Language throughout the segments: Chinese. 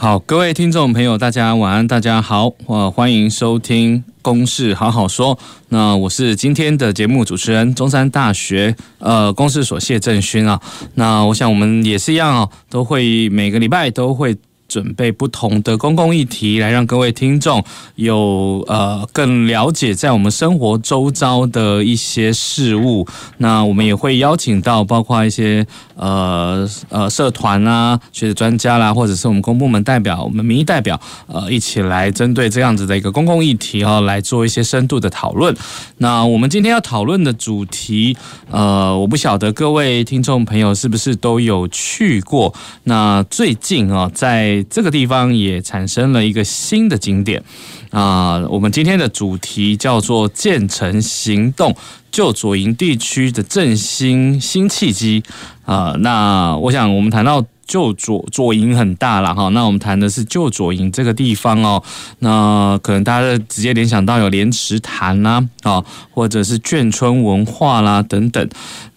好，各位听众朋友，大家晚安，大家好，我欢迎收听《公事好好说》。那我是今天的节目主持人，中山大学呃公事所谢正勋啊。那我想我们也是一样哦，都会每个礼拜都会。准备不同的公共议题，来让各位听众有呃更了解在我们生活周遭的一些事物。那我们也会邀请到包括一些呃呃社团啊、学者专家啦，或者是我们公部门代表、我们民意代表，呃，一起来针对这样子的一个公共议题啊，来做一些深度的讨论。那我们今天要讨论的主题，呃，我不晓得各位听众朋友是不是都有去过？那最近啊，在这个地方也产生了一个新的景点啊！我们今天的主题叫做“建成行动”，旧左营地区的振兴新契机啊！那我想我们谈到。旧左左营很大了哈，那我们谈的是旧左营这个地方哦，那可能大家直接联想到有莲池潭啦，啊，或者是眷村文化啦等等，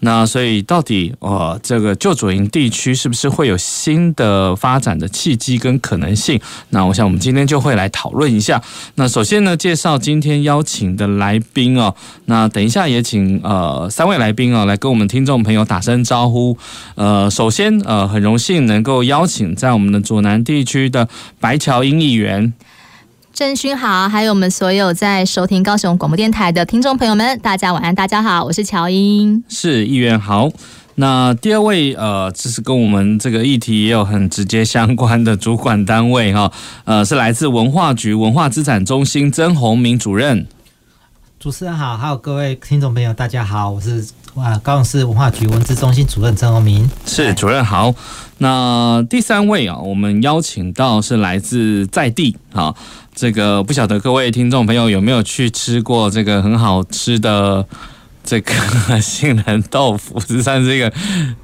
那所以到底呃这个旧左营地区是不是会有新的发展的契机跟可能性？那我想我们今天就会来讨论一下。那首先呢，介绍今天邀请的来宾哦，那等一下也请呃三位来宾哦来跟我们听众朋友打声招呼。呃，首先呃很荣幸。能够邀请在我们的左南地区的白乔英议员，正勋好，还有我们所有在收听高雄广播电台的听众朋友们，大家晚安，大家好，我是乔英，是议员好。那第二位呃，这是跟我们这个议题也有很直接相关的主管单位哈，呃，是来自文化局文化资产中心曾宏明主任。主持人好，还有各位听众朋友，大家好，我是啊高雄市文化局文资中心主任曾宏明。是主任好。那第三位啊，我们邀请到是来自在地啊，这个不晓得各位听众朋友有没有去吃过这个很好吃的这个 杏仁豆腐，这算是一个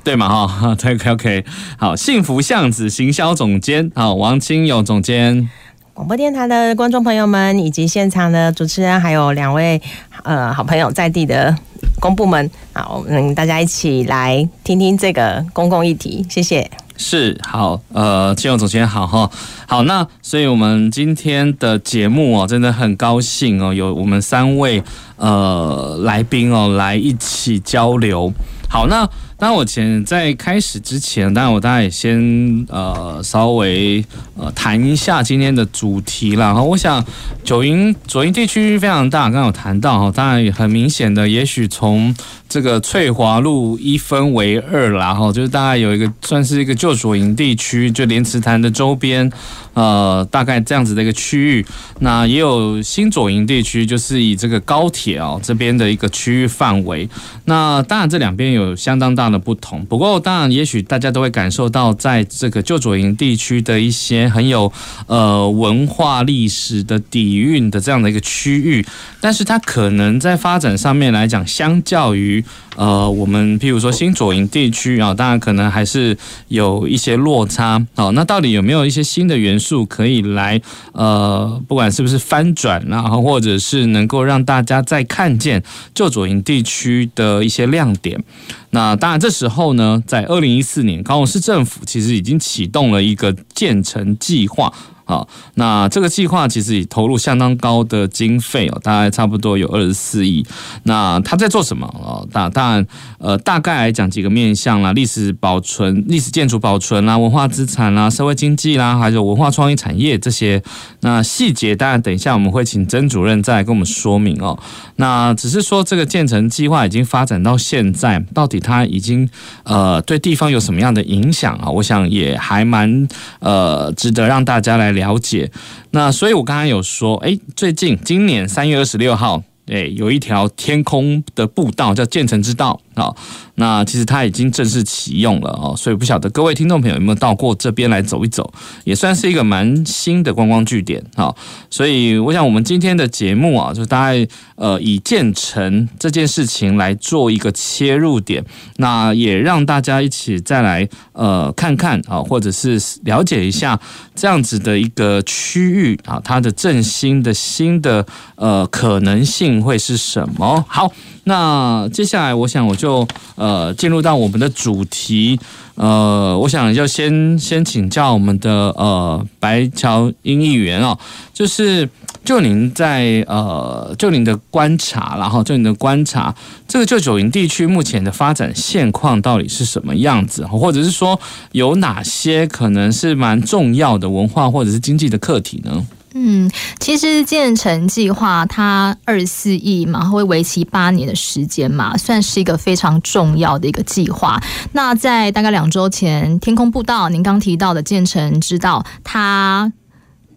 对嘛？哈，这个 OK，好，幸福巷子行销总监好，王清友总监。广播电台的观众朋友们，以及现场的主持人，还有两位呃好朋友在地的公部门，好，我们大家一起来听听这个公共议题，谢谢。是好，呃，清友总监好哈，好，那所以我们今天的节目哦，真的很高兴哦，有我们三位呃来宾哦来一起交流。好，那。当然，我前在开始之前，当然我大概也先呃稍微呃谈一下今天的主题了哈。我想，九营左营地区非常大，刚刚有谈到哈，当然也很明显的，也许从这个翠华路一分为二啦哈，就是大概有一个算是一个旧左营地区，就莲池潭的周边，呃，大概这样子的一个区域。那也有新左营地区，就是以这个高铁哦这边的一个区域范围。那当然这两边有相当大的不同，不过当然，也许大家都会感受到，在这个旧左营地区的一些很有呃文化历史的底蕴的这样的一个区域，但是它可能在发展上面来讲，相较于呃我们譬如说新左营地区啊，当然可能还是有一些落差。好，那到底有没有一些新的元素可以来呃，不管是不是翻转，然后或者是能够让大家再看见旧左营地区的一些亮点？那当然，这时候呢，在二零一四年，高雄市政府其实已经启动了一个建成计划。好，那这个计划其实也投入相当高的经费哦，大概差不多有二十四亿。那他在做什么哦？大当然，呃，大概来讲几个面向啦，历史保存、历史建筑保存啦，文化资产啦，社会经济啦，还有文化创意产业这些。那细节当然等一下我们会请曾主任再来跟我们说明哦。那只是说这个建成计划已经发展到现在，到底它已经呃对地方有什么样的影响啊？我想也还蛮呃值得让大家来。了解，那所以我刚刚有说，哎，最近今年三月二十六号，哎，有一条天空的步道叫建成之道。好，那其实它已经正式启用了哦，所以不晓得各位听众朋友有没有到过这边来走一走，也算是一个蛮新的观光据点。好，所以我想我们今天的节目啊，就大概呃以建成这件事情来做一个切入点，那也让大家一起再来呃看看啊，或者是了解一下这样子的一个区域啊，它的振兴的新的呃可能性会是什么？好。那接下来，我想我就呃进入到我们的主题，呃，我想要先先请教我们的呃白乔英议员哦，就是就您在呃就您的观察，然后就您的观察，这个旧九营地区目前的发展现况到底是什么样子，或者是说有哪些可能是蛮重要的文化或者是经济的课题呢？嗯，其实建成计划它二四亿嘛，会为期八年的时间嘛，算是一个非常重要的一个计划。那在大概两周前，天空步道您刚提到的建成之道，它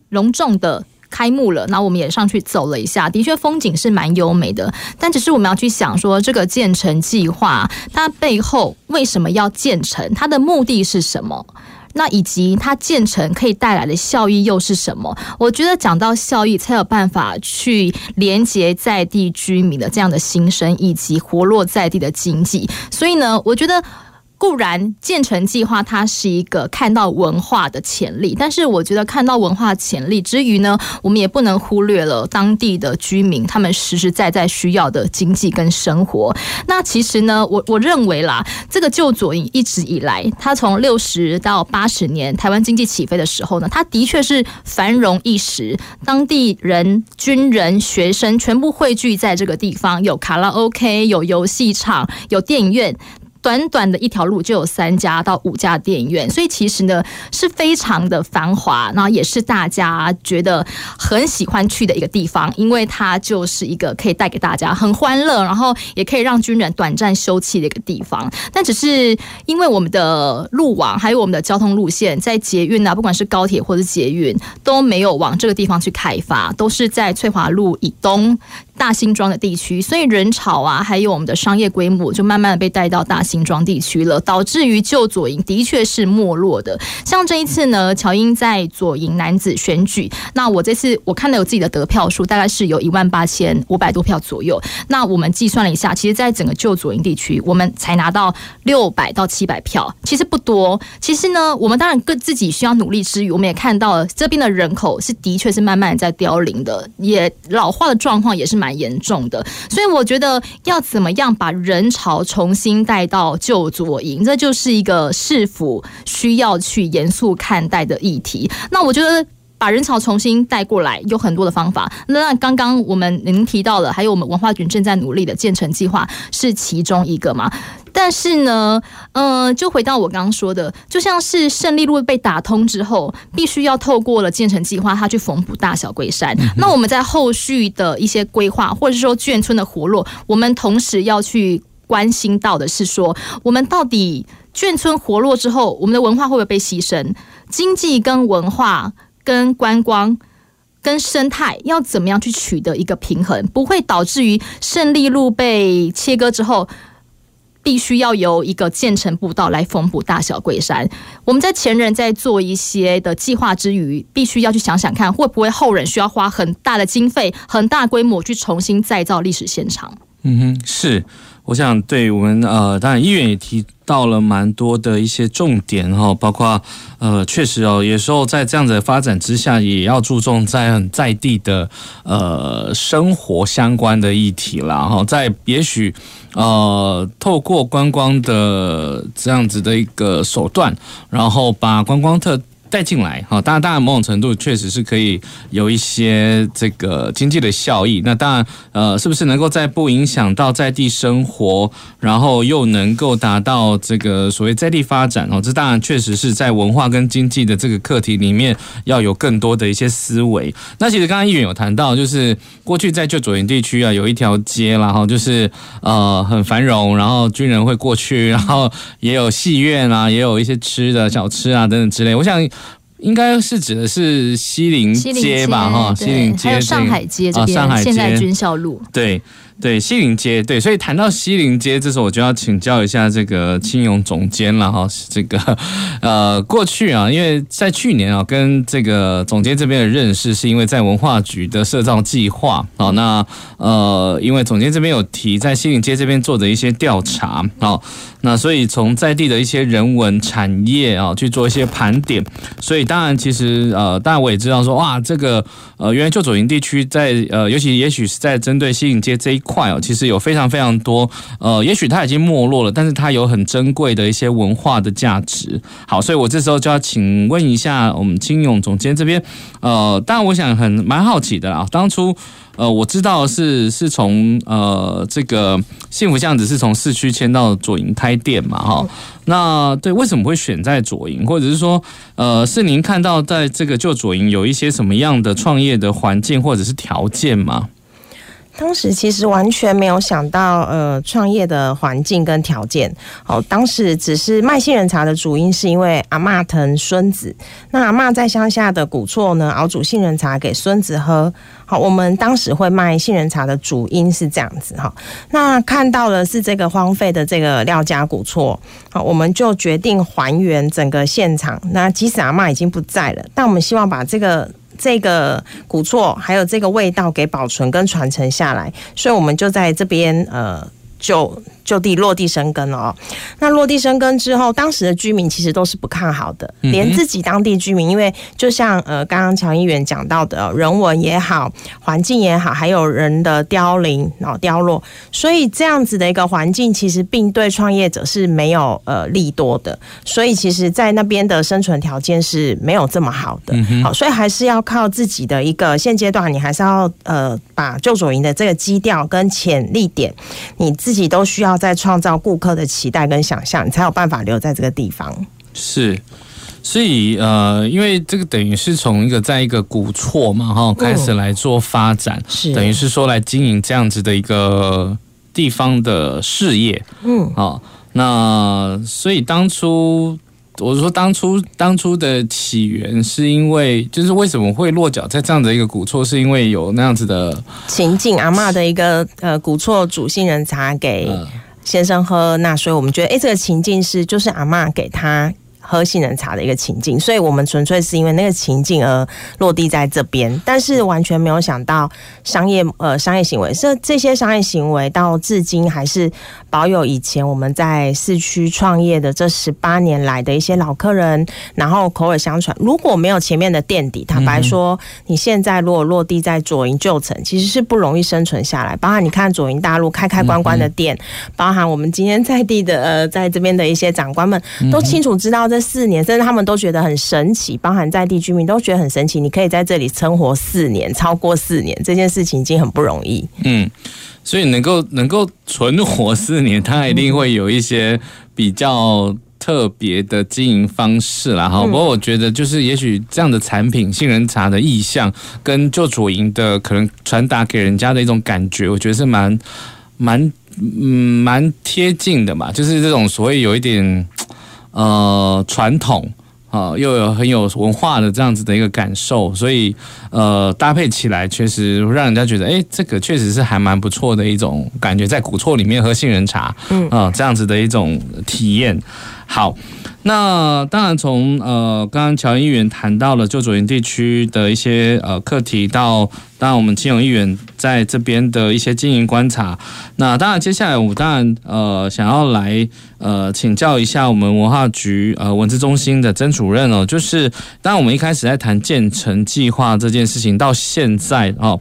隆重的开幕了。那我们也上去走了一下，的确风景是蛮优美的。但只是我们要去想说，这个建成计划它背后为什么要建成？它的目的是什么？那以及它建成可以带来的效益又是什么？我觉得讲到效益，才有办法去连接在地居民的这样的心声，以及活络在地的经济。所以呢，我觉得。固然建成计划它是一个看到文化的潜力，但是我觉得看到文化潜力之余呢，我们也不能忽略了当地的居民他们实实在在需要的经济跟生活。那其实呢，我我认为啦，这个旧左营一直以来，它从六十到八十年台湾经济起飞的时候呢，它的确是繁荣一时，当地人、军人、学生全部汇聚在这个地方，有卡拉 OK，有游戏场，有电影院。短短的一条路就有三家到五家电影院，所以其实呢是非常的繁华，然后也是大家觉得很喜欢去的一个地方，因为它就是一个可以带给大家很欢乐，然后也可以让军人短暂休憩的一个地方。但只是因为我们的路网还有我们的交通路线，在捷运啊，不管是高铁或者捷运都没有往这个地方去开发，都是在翠华路以东。大新庄的地区，所以人潮啊，还有我们的商业规模，就慢慢的被带到大新庄地区了，导致于旧左营的确是没落的。像这一次呢，乔英在左营男子选举，那我这次我看到有自己的得票数，大概是有一万八千五百多票左右。那我们计算了一下，其实，在整个旧左营地区，我们才拿到六百到七百票，其实不多。其实呢，我们当然各自己需要努力之余，我们也看到这边的人口是的确是慢慢在凋零的，也老化的状况也是蛮。严重的，所以我觉得要怎么样把人潮重新带到旧左营，这就是一个市府需要去严肃看待的议题。那我觉得把人潮重新带过来有很多的方法。那刚刚我们您提到了，还有我们文化局正在努力的建成计划是其中一个嘛？但是呢，嗯、呃，就回到我刚刚说的，就像是胜利路被打通之后，必须要透过了建成计划，它去缝补大小龟山。那我们在后续的一些规划，或者是说眷村的活络，我们同时要去关心到的是说，我们到底眷村活络之后，我们的文化会不会被牺牲？经济跟文化、跟观光、跟生态，要怎么样去取得一个平衡，不会导致于胜利路被切割之后。必须要由一个建成步道来缝补大小龟山。我们在前人在做一些的计划之余，必须要去想想看，会不会后人需要花很大的经费、很大规模去重新再造历史现场。嗯哼，是。我想，对我们呃，当然议员也提到了蛮多的一些重点哈，包括呃，确实哦，有时候在这样子的发展之下，也要注重在很在地的呃生活相关的议题啦哈，在也许呃，透过观光的这样子的一个手段，然后把观光特。带进来，哈，当然，当然，某种程度确实是可以有一些这个经济的效益。那当然，呃，是不是能够在不影响到在地生活，然后又能够达到这个所谓在地发展哦？这当然确实是在文化跟经济的这个课题里面要有更多的一些思维。那其实刚刚议员有谈到，就是过去在旧左营地区啊，有一条街，然后就是呃很繁荣，然后军人会过去，然后也有戏院啊，也有一些吃的小吃啊等等之类。我想。应该是指的是西陵街吧，哈，西陵街，还有上海街这边，啊、上海街现在军校路。对，对，西陵街，对，所以谈到西陵街，这时候我就要请教一下这个青勇总监了哈。这个 呃，过去啊，因为在去年啊，跟这个总监这边的认识，是因为在文化局的社造计划啊。那呃，因为总监这边有提在西陵街这边做的一些调查啊，那所以从在地的一些人文产业啊去做一些盘点。所以当然，其实呃，当然我也知道说，哇，这个呃，原来旧左营地区在呃，尤其也许是在针对西陵街这一块。块哦，其实有非常非常多，呃，也许它已经没落了，但是它有很珍贵的一些文化的价值。好，所以我这时候就要请问一下我们金勇总监这边，呃，当然我想很蛮好奇的啊，当初呃我知道是是从呃这个幸福巷子是从市区迁到左营开店嘛，哈，那对为什么会选在左营，或者是说呃是您看到在这个旧左营有一些什么样的创业的环境或者是条件吗？当时其实完全没有想到，呃，创业的环境跟条件。好，当时只是卖杏仁茶的主因是因为阿嬷疼孙子，那阿嬷在乡下的古厝呢，熬煮杏仁茶给孙子喝。好，我们当时会卖杏仁茶的主因是这样子哈。那看到的是这个荒废的这个廖家古厝，好，我们就决定还原整个现场。那即使阿嬷已经不在了，但我们希望把这个。这个古厝还有这个味道给保存跟传承下来，所以我们就在这边呃就。就地落地生根了哦。那落地生根之后，当时的居民其实都是不看好的，连自己当地居民，因为就像呃刚刚乔议员讲到的，人文也好，环境也好，还有人的凋零然后凋落，所以这样子的一个环境，其实并对创业者是没有呃利多的。所以其实，在那边的生存条件是没有这么好的。好，所以还是要靠自己的一个现阶段，你还是要呃把旧左营的这个基调跟潜力点，你自己都需要。要再创造顾客的期待跟想象，你才有办法留在这个地方。是，所以呃，因为这个等于是从一个在一个古厝嘛哈开始来做发展，嗯、是等于是说来经营这样子的一个地方的事业。嗯，好，那所以当初。我说当初当初的起源是因为，就是为什么会落脚在这样的一个古厝，是因为有那样子的情境，阿嬷的一个呃古厝主杏仁茶给先生喝，那所以我们觉得，哎，这个情境是就是阿嬷给他。喝杏仁茶的一个情境，所以我们纯粹是因为那个情境而落地在这边，但是完全没有想到商业呃商业行为，这这些商业行为到至今还是保有以前我们在市区创业的这十八年来的一些老客人，然后口耳相传。如果没有前面的垫底，坦白说，你现在如果落地在左营旧城，其实是不容易生存下来。包含你看左营大陆开开关关的店，包含我们今天在地的呃在这边的一些长官们都清楚知道这。四年，甚至他们都觉得很神奇，包含在地居民都觉得很神奇。你可以在这里生活四年，超过四年，这件事情已经很不容易。嗯，所以能够能够存活四年，它一定会有一些比较特别的经营方式啦。哈、嗯，不过我觉得就是，也许这样的产品，杏仁茶的意象，跟旧主营的可能传达给人家的一种感觉，我觉得是蛮蛮嗯蛮贴近的嘛。就是这种所谓有一点。呃，传统啊，又有很有文化的这样子的一个感受，所以呃，搭配起来确实让人家觉得，哎，这个确实是还蛮不错的一种感觉，在古厝里面喝杏仁茶，嗯啊，这样子的一种体验。好，那当然从呃，刚刚乔议员谈到了旧左营地区的一些呃课题到。当然，我们金融议员在这边的一些经营观察。那当然，接下来我当然呃想要来呃请教一下我们文化局呃文字中心的曾主任哦，就是当然我们一开始在谈建成计划这件事情，到现在哦。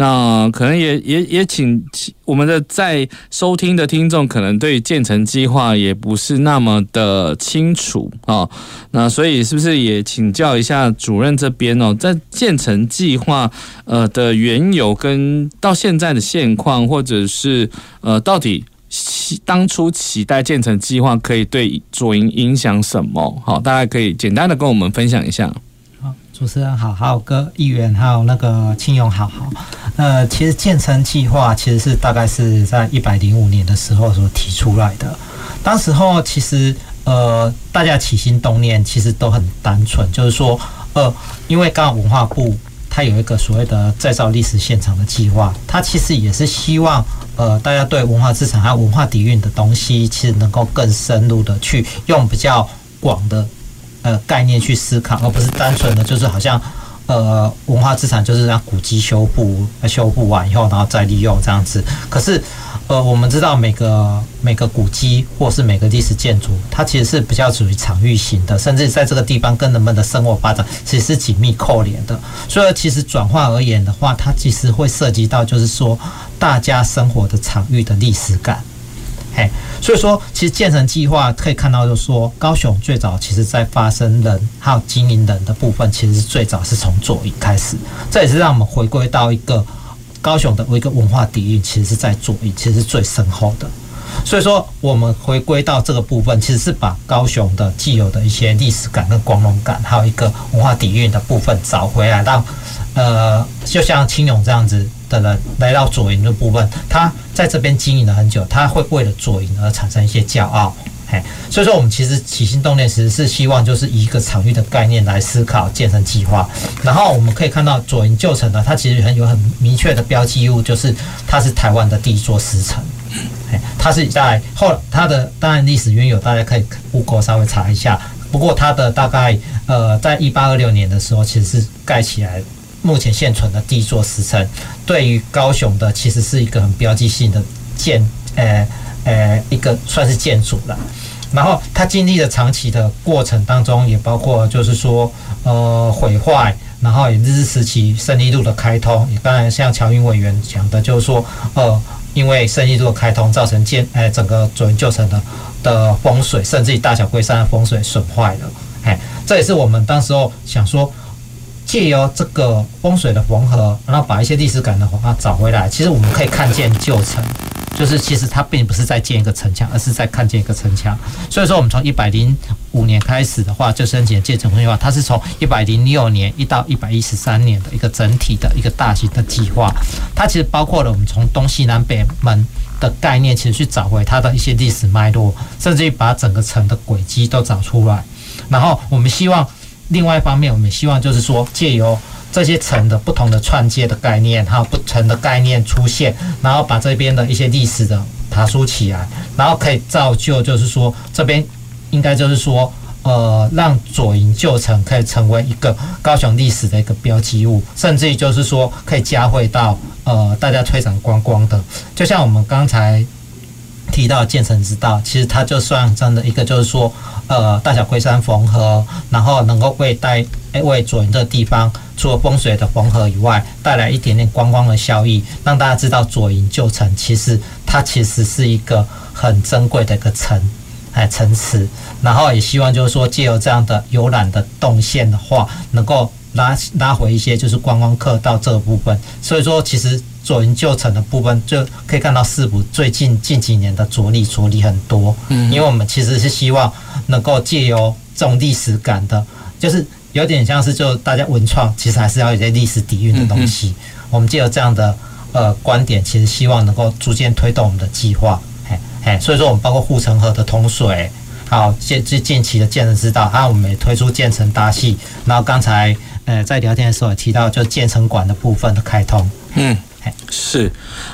那可能也也也请我们的在收听的听众，可能对建成计划也不是那么的清楚啊。那所以是不是也请教一下主任这边哦，在建成计划呃的缘由跟到现在的现况，或者是呃到底期当初期待建成计划可以对左营影响什么？好，大家可以简单的跟我们分享一下。主持人好，还有各议员，还有那个庆永好好。呃，其实建成计划其实是大概是在一百零五年的时候所提出来的。当时候其实呃，大家起心动念其实都很单纯，就是说呃，因为刚好文化部它有一个所谓的再造历史现场的计划，它其实也是希望呃，大家对文化资产还有文化底蕴的东西，其实能够更深入的去用比较广的呃概念去思考，而不是单纯的就是好像。呃，文化资产就是让古迹修复，修复完以后，然后再利用这样子。可是，呃，我们知道每个每个古迹或是每个历史建筑，它其实是比较属于场域型的，甚至在这个地方跟人们的生活发展其实是紧密扣连的。所以，其实转化而言的话，它其实会涉及到就是说大家生活的场域的历史感。嘿，所以说，其实建成计划可以看到，就是说，高雄最早其实在发生人还有经营人的部分，其实是最早是从左营开始。这也是让我们回归到一个高雄的一个文化底蕴，其实是在左营，其实是最深厚的。所以说，我们回归到这个部分，其实是把高雄的既有的一些历史感跟光荣感，还有一个文化底蕴的部分找回来，让呃，就像青勇这样子。的人来到左营的部分，他在这边经营了很久，他会为了左营而产生一些骄傲，嘿，所以说我们其实起心动念其实是希望就是以一个场域的概念来思考建成计划，然后我们可以看到左营旧城呢，它其实很有很明确的标记物，就是它是台湾的第一座石城，嘿，它是在后它的当然历史渊源大家可以 Google 稍微查一下，不过它的大概呃在一八二六年的时候其实是盖起来。目前现存的第一座石城，对于高雄的其实是一个很标记性的建，呃呃，一个算是建筑了。然后它经历了长期的过程当中，也包括就是说，呃，毁坏，然后也日治时期胜利路的开通，也当然像乔云委员讲的，就是说，呃，因为胜利路的开通，造成建，呃，整个左营旧城的的风水，甚至于大小龟山的风水损坏了。哎，这也是我们当时候想说。借由这个风水的缝合，然后把一些历史感的话找回来。其实我们可以看见旧城，就是其实它并不是在建一个城墙，而是在看见一个城墙。所以说，我们从一百零五年开始的话，就申请建成规划，它是从一百零六年一到一百一十三年的一个整体的一个大型的计划。它其实包括了我们从东西南北门的概念，其实去找回它的一些历史脉络，甚至于把整个城的轨迹都找出来。然后我们希望。另外一方面，我们希望就是说，借由这些城的不同的串接的概念，还有不同的概念出现，然后把这边的一些历史的爬梳起来，然后可以造就，就是说这边应该就是说，呃，让左营旧城可以成为一个高雄历史的一个标记物，甚至于就是说可以加惠到呃大家推展观光的，就像我们刚才。提到建成之道，其实它就算真的一个，就是说，呃，大小龟山缝合，然后能够为带为左营这地方，除了风水的缝合以外，带来一点点观光的效益，让大家知道左营旧城其实它其实是一个很珍贵的一个城，哎，城池。然后也希望就是说，借由这样的游览的动线的话，能够拉拉回一些就是观光客到这个部分。所以说，其实。左营旧城的部分就可以看到市府最近近几年的着力着力很多，嗯，因为我们其实是希望能够借由这种历史感的，就是有点像是就大家文创，其实还是要有一些历史底蕴的东西。我们借由这样的呃观点，其实希望能够逐渐推动我们的计划，嘿，嘿，所以说我们包括护城河的通水，好近近近期的建成之道，还有我们也推出建成大戏，然后刚才呃在聊天的时候也提到，就建成馆的部分的开通，嗯。是，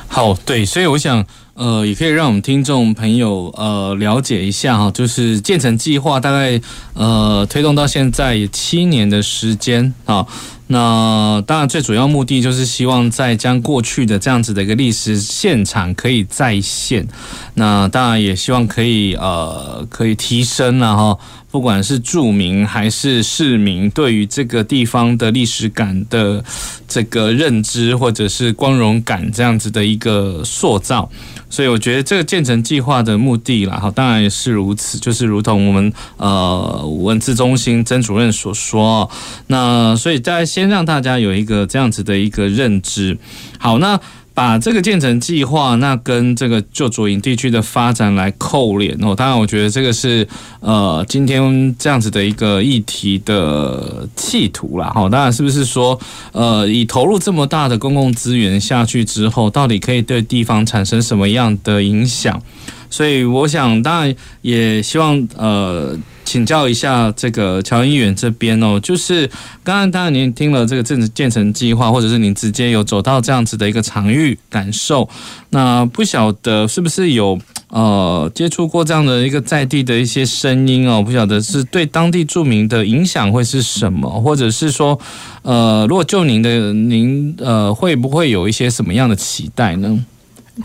好，对，所以我想，呃，也可以让我们听众朋友呃了解一下哈，就是建成计划大概呃推动到现在也七年的时间啊。那当然，最主要目的就是希望再将过去的这样子的一个历史现场可以再现。那当然也希望可以呃可以提升了哈。不管是住民还是市民，对于这个地方的历史感的这个认知，或者是光荣感这样子的一个塑造，所以我觉得这个建成计划的目的啦，哈，当然也是如此，就是如同我们呃文字中心曾主任所说，那所以再先让大家有一个这样子的一个认知。好，那。把这个建成计划，那跟这个旧左营地区的发展来扣连哦。当然，我觉得这个是呃今天这样子的一个议题的企图啦。好，当然是不是说呃以投入这么大的公共资源下去之后，到底可以对地方产生什么样的影响？所以我想，当然也希望呃。请教一下这个乔议员这边哦，就是刚刚当然您听了这个政治建成计划，或者是您直接有走到这样子的一个场域感受，那不晓得是不是有呃接触过这样的一个在地的一些声音哦？不晓得是对当地住民的影响会是什么，或者是说呃，如果就您的您呃会不会有一些什么样的期待呢？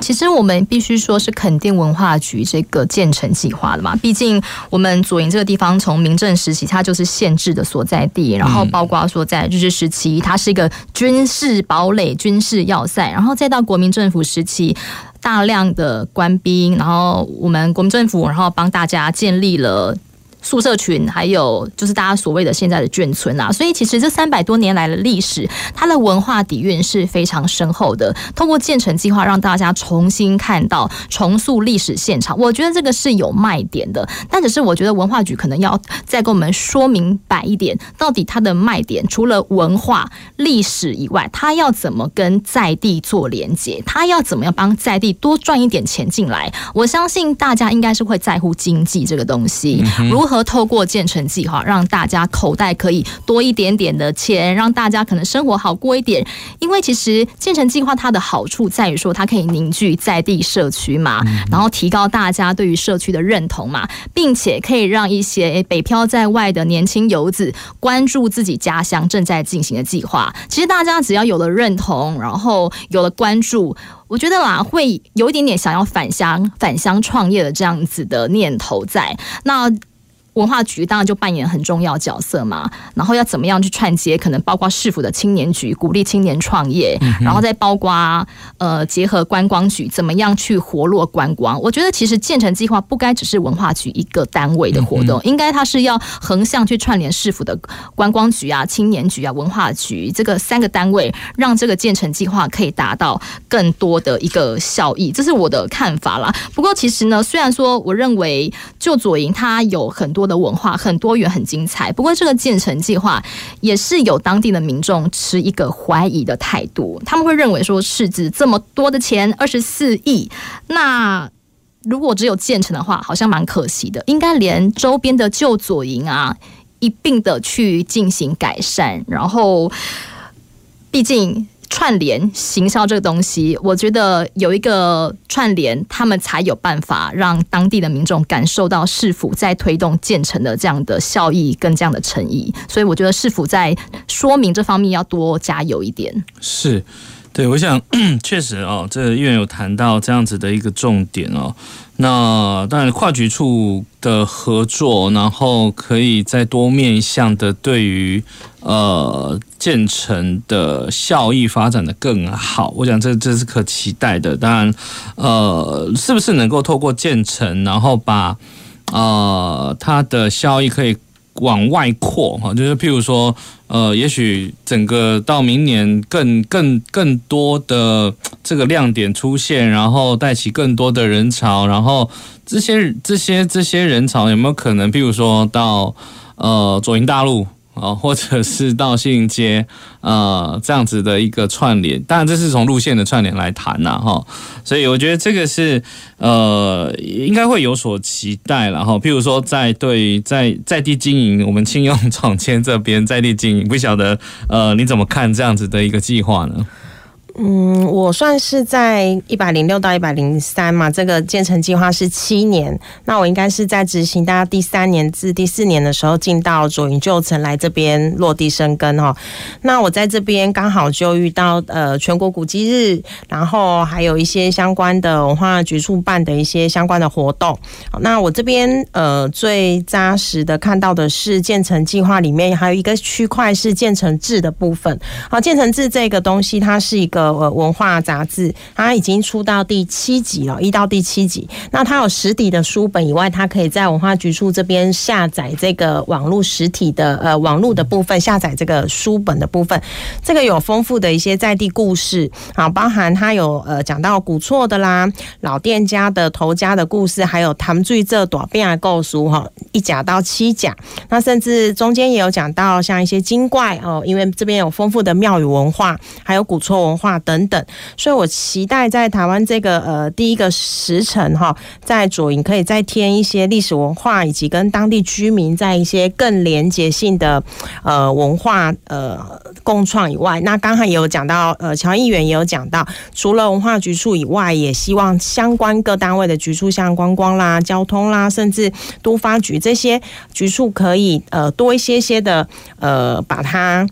其实我们必须说是肯定文化局这个建成计划的嘛，毕竟我们左营这个地方从明郑时期它就是县治的所在地，然后包括说在日治时期它是一个军事堡垒、军事要塞，然后再到国民政府时期大量的官兵，然后我们国民政府然后帮大家建立了。宿舍群，还有就是大家所谓的现在的眷村啊，所以其实这三百多年来的历史，它的文化底蕴是非常深厚的。通过建成计划，让大家重新看到、重塑历史现场，我觉得这个是有卖点的。但只是我觉得文化局可能要再跟我们说明白一点，到底它的卖点除了文化历史以外，它要怎么跟在地做连接？它要怎么样帮在地多赚一点钱进来？我相信大家应该是会在乎经济这个东西，如何透过建成计划，让大家口袋可以多一点点的钱，让大家可能生活好过一点。因为其实建成计划它的好处在于说，它可以凝聚在地社区嘛，然后提高大家对于社区的认同嘛，并且可以让一些北漂在外的年轻游子关注自己家乡正在进行的计划。其实大家只要有了认同，然后有了关注，我觉得啦，会有一点点想要返乡返乡创业的这样子的念头在那。文化局当然就扮演很重要角色嘛，然后要怎么样去串接，可能包括市府的青年局鼓励青年创业，然后再包括呃结合观光局怎么样去活络观光。我觉得其实建成计划不该只是文化局一个单位的活动，应该它是要横向去串联市府的观光局啊、青年局啊、文化局这个三个单位，让这个建成计划可以达到更多的一个效益。这是我的看法啦。不过其实呢，虽然说我认为就左营它有很多。多的文化很多元、很精彩，不过这个建成计划也是有当地的民众持一个怀疑的态度，他们会认为说，市值这么多的钱，二十四亿，那如果只有建成的话，好像蛮可惜的，应该连周边的旧左营啊一并的去进行改善，然后，毕竟。串联行销这个东西，我觉得有一个串联，他们才有办法让当地的民众感受到市府在推动建成的这样的效益跟这样的诚意，所以我觉得市府在说明这方面要多加油一点。是，对，我想确实哦，这议员有谈到这样子的一个重点哦。那当然，跨局处的合作，然后可以再多面向的对于呃建成的效益发展的更好。我想这这是可期待的。当然，呃，是不是能够透过建成，然后把呃它的效益可以往外扩哈？就是譬如说。呃，也许整个到明年更更更多的这个亮点出现，然后带起更多的人潮，然后这些这些这些人潮有没有可能，譬如说到呃左营大陆？哦，或者是到信街，呃，这样子的一个串联，当然这是从路线的串联来谈呐，哈，所以我觉得这个是呃，应该会有所期待了哈。譬如说，在对在在地经营，我们庆用总监这边在地经营，不晓得呃，你怎么看这样子的一个计划呢？嗯，我算是在一百零六到一百零三嘛，这个建成计划是七年，那我应该是在执行大概第三年至第四年的时候进到左营旧城来这边落地生根哈。那我在这边刚好就遇到呃全国古迹日，然后还有一些相关的文化局处办的一些相关的活动。那我这边呃最扎实的看到的是建成计划里面还有一个区块是建成制的部分。好，建成制这个东西它是一个。呃，文化杂志，它已经出到第七集了，一到第七集。那它有实体的书本以外，它可以在文化局处这边下载这个网络实体的呃网络的部分，下载这个书本的部分。这个有丰富的一些在地故事啊，包含它有呃讲到古厝的啦，老店家的头家的故事，还有唐最这短变的构书哈，一甲到七甲。那甚至中间也有讲到像一些精怪哦，因为这边有丰富的庙宇文化，还有古厝文化。啊等等。所以我期待在台湾这个呃第一个时辰哈，在左营可以再添一些历史文化，以及跟当地居民在一些更连结性的呃文化呃共创以外，那刚才也有讲到呃乔议员也有讲到，除了文化局处以外，也希望相关各单位的局处，像观光啦、交通啦，甚至都发局这些局处可以呃多一些些的呃把它。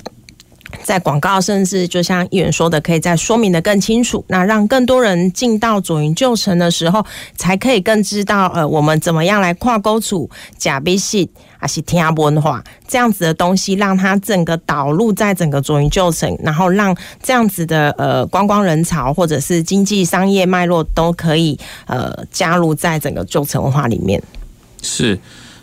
在广告，甚至就像议员说的，可以再说明得更清楚，那让更多人进到左营旧城的时候，才可以更知道，呃，我们怎么样来跨沟处假币信还是听文化这样子的东西，让它整个导入在整个左营旧城，然后让这样子的呃观光人潮或者是经济商业脉络都可以呃加入在整个旧城文化里面。是。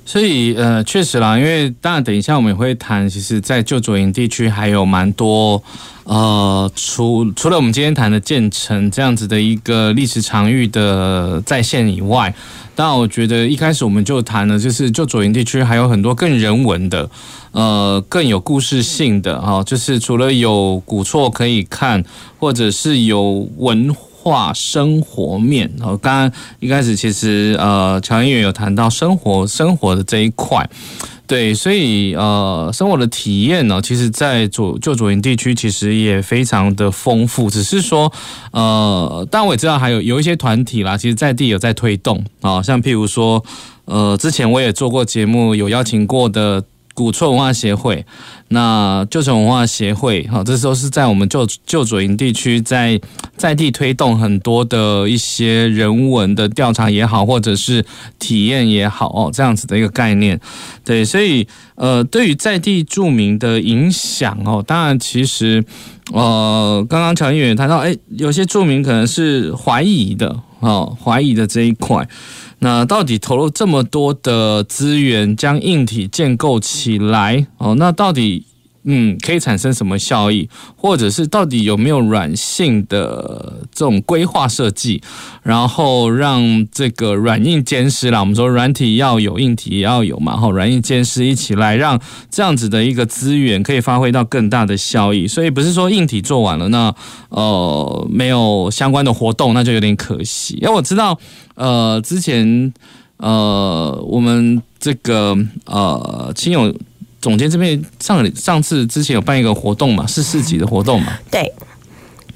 所以，呃，确实啦，因为当然，等一下我们也会谈，其实，在旧左营地区还有蛮多，呃，除除了我们今天谈的建成这样子的一个历史场域的再现以外，当然，我觉得一开始我们就谈了，就是旧左营地区还有很多更人文的，呃，更有故事性的哈，就是除了有古厝可以看，或者是有文化。化生活面，哦刚刚一开始其实呃，乔议员有谈到生活生活的这一块，对，所以呃，生活的体验呢，其实，在左旧左营地区其实也非常的丰富，只是说呃，当然我也知道还有有一些团体啦，其实在地有在推动。啊，像譬如说呃，之前我也做过节目，有邀请过的。古厝文化协会，那旧城文化协会，好，这时候是在我们旧旧左营地区，在在地推动很多的一些人文的调查也好，或者是体验也好，哦，这样子的一个概念，对，所以呃，对于在地住民的影响哦，当然其实呃，刚刚乔议员谈到，哎，有些住民可能是怀疑的，哦，怀疑的这一块。那到底投入这么多的资源将硬体建构起来哦？那到底嗯可以产生什么效益？或者是到底有没有软性的这种规划设计，然后让这个软硬兼施啦？我们说软体要有，硬体也要有嘛，哈，软硬兼施一起来，让这样子的一个资源可以发挥到更大的效益。所以不是说硬体做完了，那呃没有相关的活动，那就有点可惜。因为我知道。呃，之前呃，我们这个呃，亲友总监这边上上次之前有办一个活动嘛，是市集的活动嘛？对，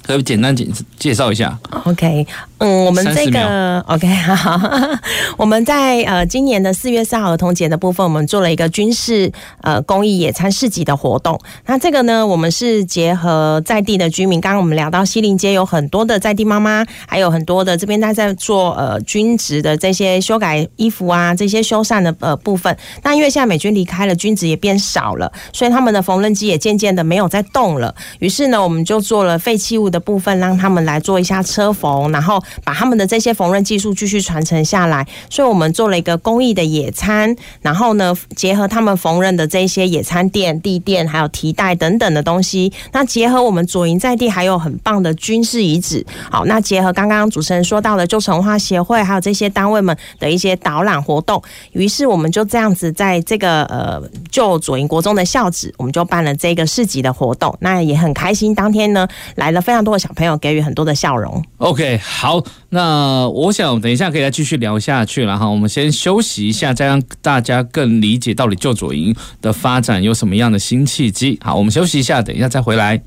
可以简单介介绍一下。OK。嗯，我们这个 OK 好，我们在呃今年的四月四号儿童节的部分，我们做了一个军事呃公益野餐市集的活动。那这个呢，我们是结合在地的居民，刚刚我们聊到西林街有很多的在地妈妈，还有很多的这边在在做呃军职的这些修改衣服啊，这些修缮的呃部分。那因为现在美军离开了，军职也变少了，所以他们的缝纫机也渐渐的没有在动了。于是呢，我们就做了废弃物的部分，让他们来做一下车缝，然后。把他们的这些缝纫技术继续传承下来，所以我们做了一个公益的野餐，然后呢，结合他们缝纫的这些野餐垫、地垫，还有提袋等等的东西，那结合我们左营在地还有很棒的军事遗址，好，那结合刚刚主持人说到的旧城化协会，还有这些单位们的一些导览活动，于是我们就这样子在这个呃旧左营国中的校址，我们就办了这个市集的活动，那也很开心，当天呢来了非常多的小朋友，给予很多的笑容。OK，好。那我想等一下可以再继续聊下去了哈，我们先休息一下，再让大家更理解到底旧左营的发展有什么样的新契机。好，我们休息一下，等一下再回来。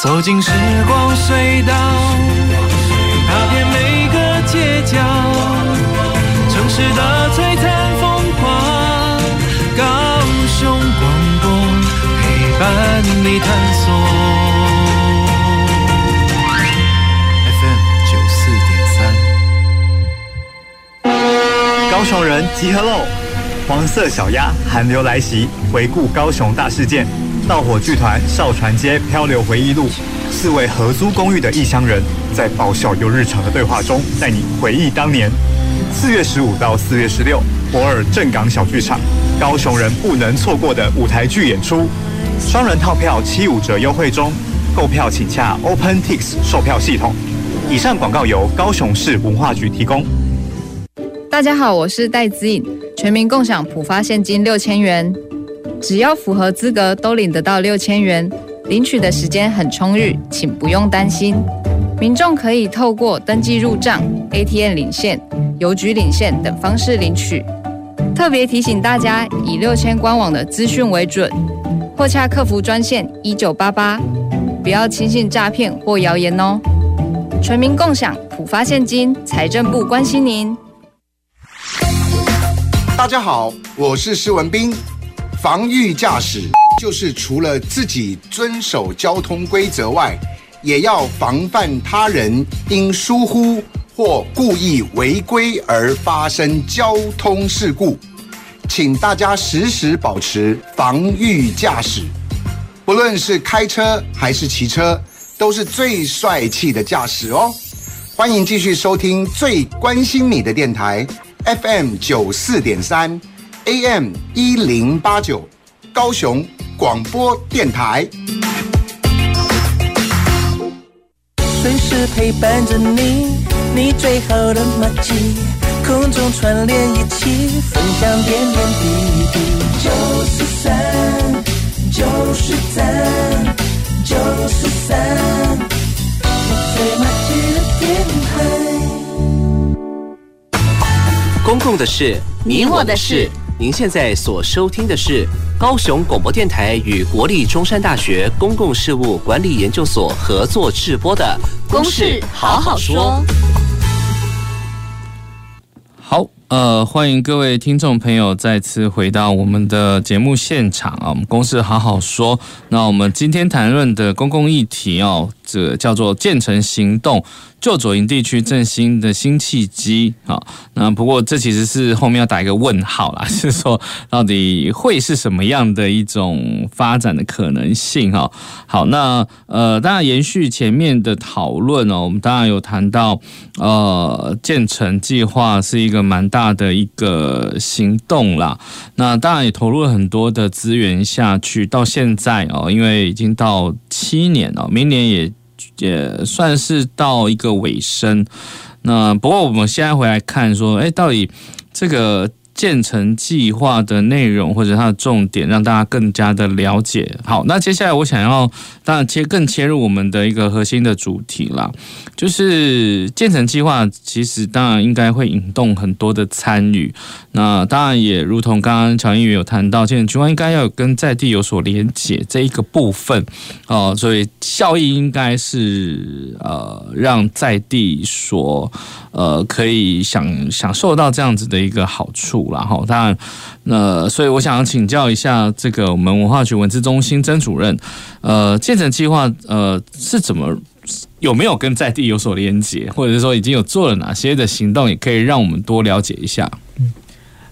走进时光隧道，踏遍每个街角，城市的璀璨风光，高雄广播陪伴你探索。高雄人集合喽！黄色小鸭寒流来袭，回顾高雄大事件。盗火剧团少船街漂流回忆录，四位合租公寓的异乡人，在爆笑又日常的对话中，带你回忆当年。四月十五到四月十六，博尔镇港小剧场，高雄人不能错过的舞台剧演出。双人套票七五折优惠中，购票请洽 OpenTix 售票系统。以上广告由高雄市文化局提供。大家好，我是戴资颖，全民共享普发现金六千元，只要符合资格都领得到六千元。领取的时间很充裕，请不用担心。民众可以透过登记入账、ATM 领现、邮局领现等方式领取。特别提醒大家，以六千官网的资讯为准，或洽客服专线一九八八，不要轻信诈骗或谣言哦。全民共享，普发现金，财政部关心您。大家好，我是施文彬。防御驾驶就是除了自己遵守交通规则外，也要防范他人因疏忽或故意违规而发生交通事故，请大家时时保持防御驾驶。不论是开车还是骑车，都是最帅气的驾驶哦。欢迎继续收听最关心你的电台 FM 九四点三 AM 一零八九高雄广播电台。随时陪伴着你，你最好的默契，空中串联一起，分享点点滴滴。九四三，九四三，九四三，你最默契的电台。公共的事，你我的事。您现在所收听的是高雄广播电台与国立中山大学公共事务管理研究所合作制播的《公事好好说》。好，呃，欢迎各位听众朋友再次回到我们的节目现场啊！我们《公事好好说》，那我们今天谈论的公共议题哦，这叫做“建成行动”。旧左营地区振兴的新契机啊，那不过这其实是后面要打一个问号啦，是说到底会是什么样的一种发展的可能性哈？好，那呃，当然延续前面的讨论哦，我们当然有谈到呃，建成计划是一个蛮大的一个行动啦，那当然也投入了很多的资源下去，到现在哦，因为已经到七年了，明年也。也算是到一个尾声。那不过我们现在回来看说，哎，到底这个。建成计划的内容或者它的重点，让大家更加的了解。好，那接下来我想要当然切更切入我们的一个核心的主题啦，就是建成计划其实当然应该会引动很多的参与。那当然也如同刚刚乔议员有谈到，建成计划应该要跟在地有所连结这一个部分哦，所以效益应该是呃让在地所呃可以享享受到这样子的一个好处。然后，当然，呃，所以我想请教一下这个我们文化局文字中心曾主任，呃，建成计划呃是怎么有没有跟在地有所连接，或者是说已经有做了哪些的行动，也可以让我们多了解一下。嗯，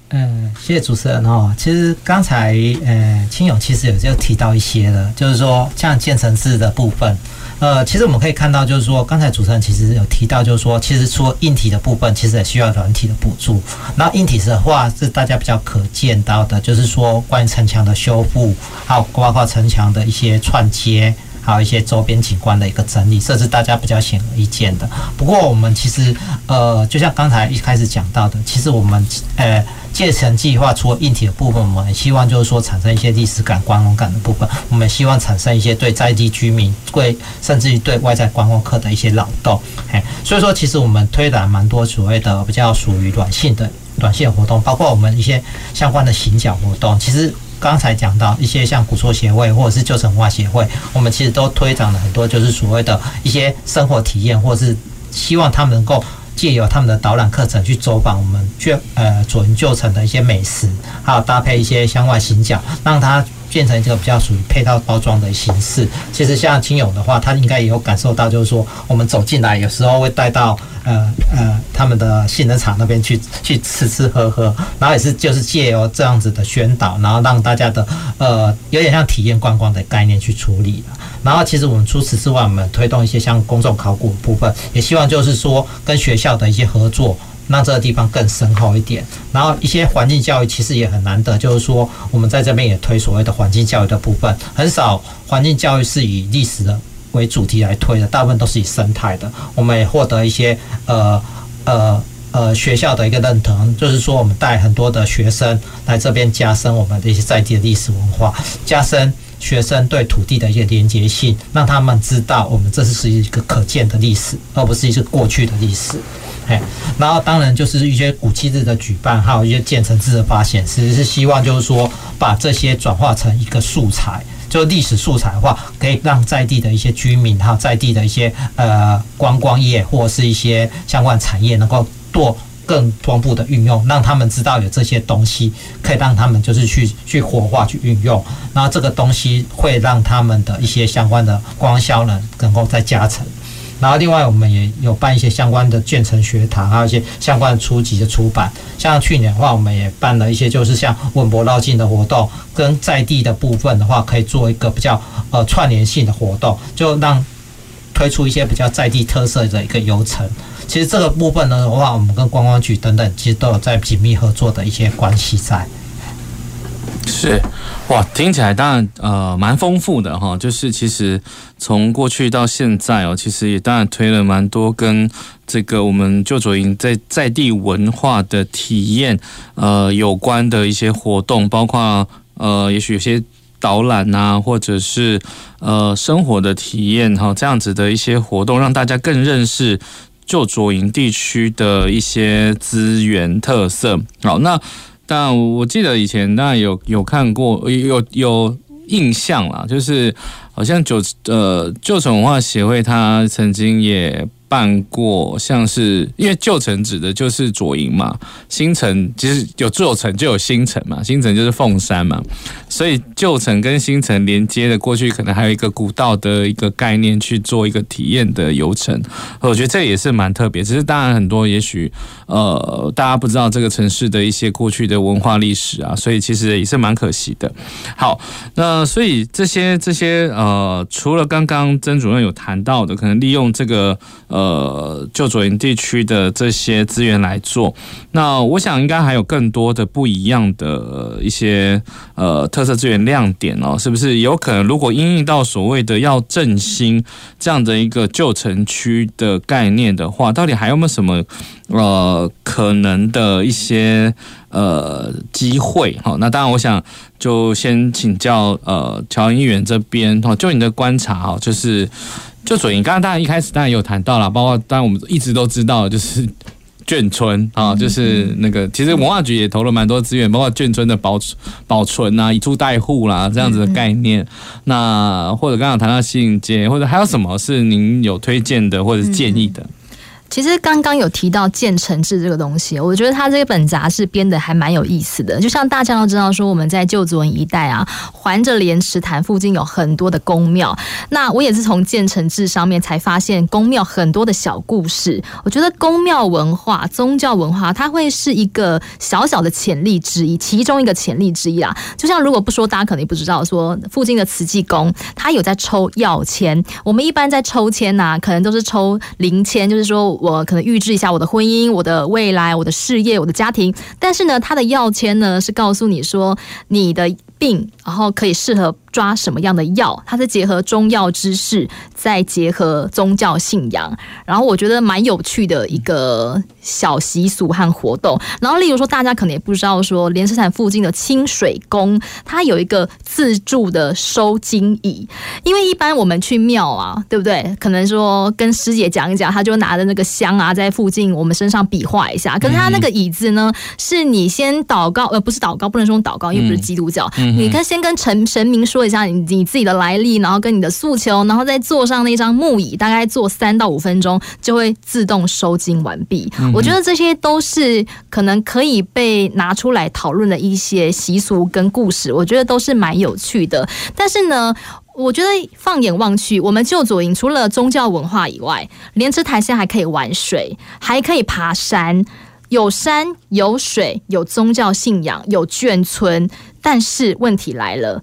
呃，谢谢主持人哦。其实刚才呃，青勇其实有就提到一些了，就是说像建成制的部分。呃，其实我们可以看到，就是说，刚才主持人其实有提到，就是说，其实说硬体的部分，其实也需要软体的补助。那硬体的话，是大家比较可见到的，就是说，关于城墙的修复，还有包括城墙的一些串接。还有一些周边景观的一个整理，这是大家比较显而易见的。不过，我们其实呃，就像刚才一开始讲到的，其实我们呃建成计划除了硬体的部分，我们希望就是说产生一些历史感、观光感的部分。我们希望产生一些对在地居民、对甚至于对外在观光客的一些扰动。哎，所以说，其实我们推展蛮多所谓的比较属于软性的软性活动，包括我们一些相关的行脚活动，其实。刚才讲到一些像古厝协会或者是旧城文化协会，我们其实都推展了很多，就是所谓的一些生活体验，或是希望他们能够借由他们的导览课程去走访我们旧呃左营旧城的一些美食，还有搭配一些相关行脚，让他。变成一个比较属于配套包装的形式。其实像青勇的话，他应该也有感受到，就是说我们走进来，有时候会带到呃呃他们的性能厂那边去去吃吃喝喝，然后也是就是借由这样子的宣导，然后让大家的呃有点像体验观光的概念去处理了。然后其实我们除此之外，我们推动一些像公众考古的部分，也希望就是说跟学校的一些合作。让这个地方更深厚一点，然后一些环境教育其实也很难得，就是说我们在这边也推所谓的环境教育的部分，很少环境教育是以历史的为主题来推的，大部分都是以生态的。我们也获得一些呃呃呃学校的一个认同，就是说我们带很多的学生来这边加深我们的一些在地的历史文化，加深学生对土地的一些连结性，让他们知道我们这是是一个可见的历史，而不是一个过去的历史。哎，然后当然就是一些古迹日的举办，还有一些建成志的发现，其实是希望就是说把这些转化成一个素材，就历史素材的话，可以让在地的一些居民哈，在地的一些呃观光业或是一些相关产业能够做更丰富的运用，让他们知道有这些东西，可以让他们就是去去活化去运用，然后这个东西会让他们的一些相关的光效呢能够再加成。然后，另外我们也有办一些相关的建成学堂，还有一些相关的初级的出版。像去年的话，我们也办了一些，就是像文博绕境的活动，跟在地的部分的话，可以做一个比较呃串联性的活动，就让推出一些比较在地特色的一个游程。其实这个部分呢的话，我们跟观光局等等，其实都有在紧密合作的一些关系在。是，哇，听起来当然呃蛮丰富的哈，就是其实从过去到现在哦，其实也当然推了蛮多跟这个我们旧左营在在地文化的体验呃有关的一些活动，包括呃也许有些导览啊，或者是呃生活的体验哈，这样子的一些活动，让大家更认识旧左营地区的一些资源特色。好，那。但我记得以前当然有有看过，有有印象啦，就是好像旧呃旧城文化协会，他曾经也。办过像是，因为旧城指的就是左营嘛，新城其实有旧城就有新城嘛，新城就是凤山嘛，所以旧城跟新城连接的过去，可能还有一个古道的一个概念去做一个体验的游程，我觉得这也是蛮特别。只是当然很多也许呃大家不知道这个城市的一些过去的文化历史啊，所以其实也是蛮可惜的。好，那所以这些这些呃，除了刚刚曾主任有谈到的，可能利用这个。呃旧左营地区的这些资源来做，那我想应该还有更多的不一样的一些呃特色资源亮点哦，是不是有可能如果应应到所谓的要振兴这样的一个旧城区的概念的话，到底还有没有什么呃可能的一些呃机会？好，那当然我想就先请教呃乔议员这边哈，就你的观察哈，就是。旧左营，刚刚当然一开始当然有谈到了，包括当然我们一直都知道，就是眷村啊，就是那个其实文化局也投了蛮多资源，包括眷村的保保存啊、以租代护啦这样子的概念。那或者刚刚谈到西营街，或者还有什么是您有推荐的或者建议的？其实刚刚有提到建成志这个东西，我觉得他这本杂志编的还蛮有意思的。就像大家都知道说，我们在旧左文一带啊，环着莲池潭附近有很多的宫庙。那我也是从建成志上面才发现宫庙很多的小故事。我觉得宫庙文化、宗教文化，它会是一个小小的潜力之一，其中一个潜力之一啊。就像如果不说，大家可能也不知道说，附近的慈济宫，它有在抽药签。我们一般在抽签呐、啊，可能都是抽灵签，就是说。我可能预知一下我的婚姻、我的未来、我的事业、我的家庭，但是呢，他的药签呢是告诉你说你的病，然后可以适合。抓什么样的药？它是结合中药知识，再结合宗教信仰，然后我觉得蛮有趣的一个小习俗和活动。然后，例如说，大家可能也不知道，说莲池潭附近的清水宫，它有一个自助的收金椅。因为一般我们去庙啊，对不对？可能说跟师姐讲一讲，他就拿着那个香啊，在附近我们身上比划一下。可是他那个椅子呢，是你先祷告，呃，不是祷告，不能说祷告，因为不是基督教。你看，先跟神神明说。一下你你自己的来历，然后跟你的诉求，然后再坐上那张木椅，大概坐三到五分钟就会自动收金完毕。嗯、我觉得这些都是可能可以被拿出来讨论的一些习俗跟故事，我觉得都是蛮有趣的。但是呢，我觉得放眼望去，我们旧左营除了宗教文化以外，莲池台现还可以玩水，还可以爬山，有山有水，有宗教信仰，有眷村。但是问题来了。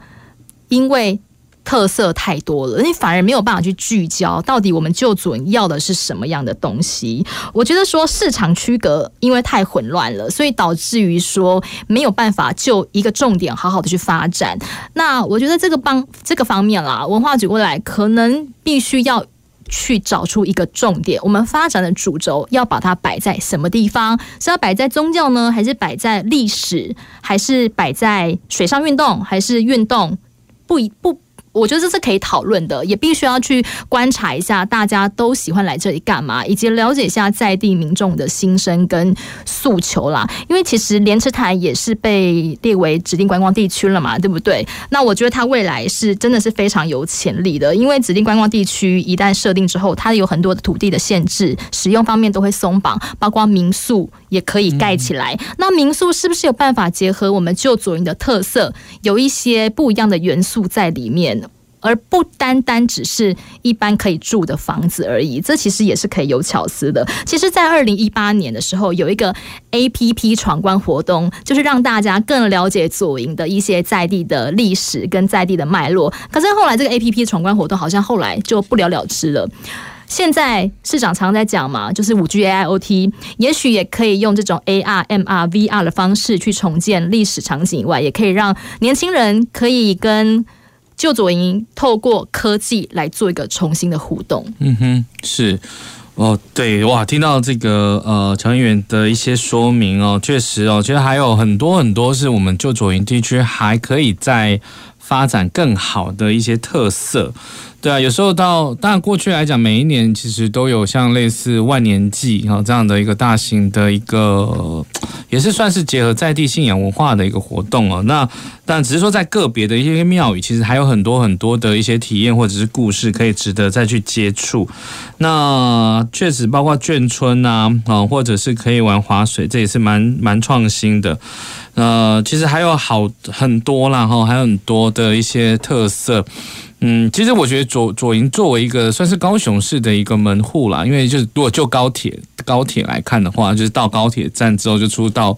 因为特色太多了，你反而没有办法去聚焦，到底我们旧左营要的是什么样的东西？我觉得说市场区隔因为太混乱了，所以导致于说没有办法就一个重点好好的去发展。那我觉得这个帮这个方面啦，文化局未来可能必须要去找出一个重点，我们发展的主轴要把它摆在什么地方？是要摆在宗教呢，还是摆在历史，还是摆在水上运动，还是运动？不一不。我觉得这是可以讨论的，也必须要去观察一下大家都喜欢来这里干嘛，以及了解一下在地民众的心声跟诉求啦。因为其实莲池潭也是被列为指定观光地区了嘛，对不对？那我觉得它未来是真的是非常有潜力的，因为指定观光地区一旦设定之后，它有很多的土地的限制，使用方面都会松绑，包括民宿也可以盖起来。嗯、那民宿是不是有办法结合我们旧左营的特色，有一些不一样的元素在里面？而不单单只是一般可以住的房子而已，这其实也是可以有巧思的。其实，在二零一八年的时候，有一个 APP 闯关活动，就是让大家更了解左营的一些在地的历史跟在地的脉络。可是后来这个 APP 闯关活动好像后来就不了了之了。现在市长常在讲嘛，就是五 G AIoT，也许也可以用这种 AR、MR、VR 的方式去重建历史场景以外，也可以让年轻人可以跟。旧左营透过科技来做一个重新的互动。嗯哼，是哦，对哇，听到这个呃乔议员的一些说明哦，确实哦，其实还有很多很多是我们旧左营地区还可以在发展更好的一些特色。对啊，有时候到当然过去来讲，每一年其实都有像类似万年祭哈这样的一个大型的一个，也是算是结合在地信仰文化的一个活动哦。那但只是说在个别的一些庙宇，其实还有很多很多的一些体验或者是故事可以值得再去接触。那确实包括眷村啊啊，或者是可以玩滑水，这也是蛮蛮创新的。呃，其实还有好很多啦哈，还有很多的一些特色。嗯，其实我觉得左左营作为一个算是高雄市的一个门户啦，因为就是如果就高铁高铁来看的话，就是到高铁站之后就出到。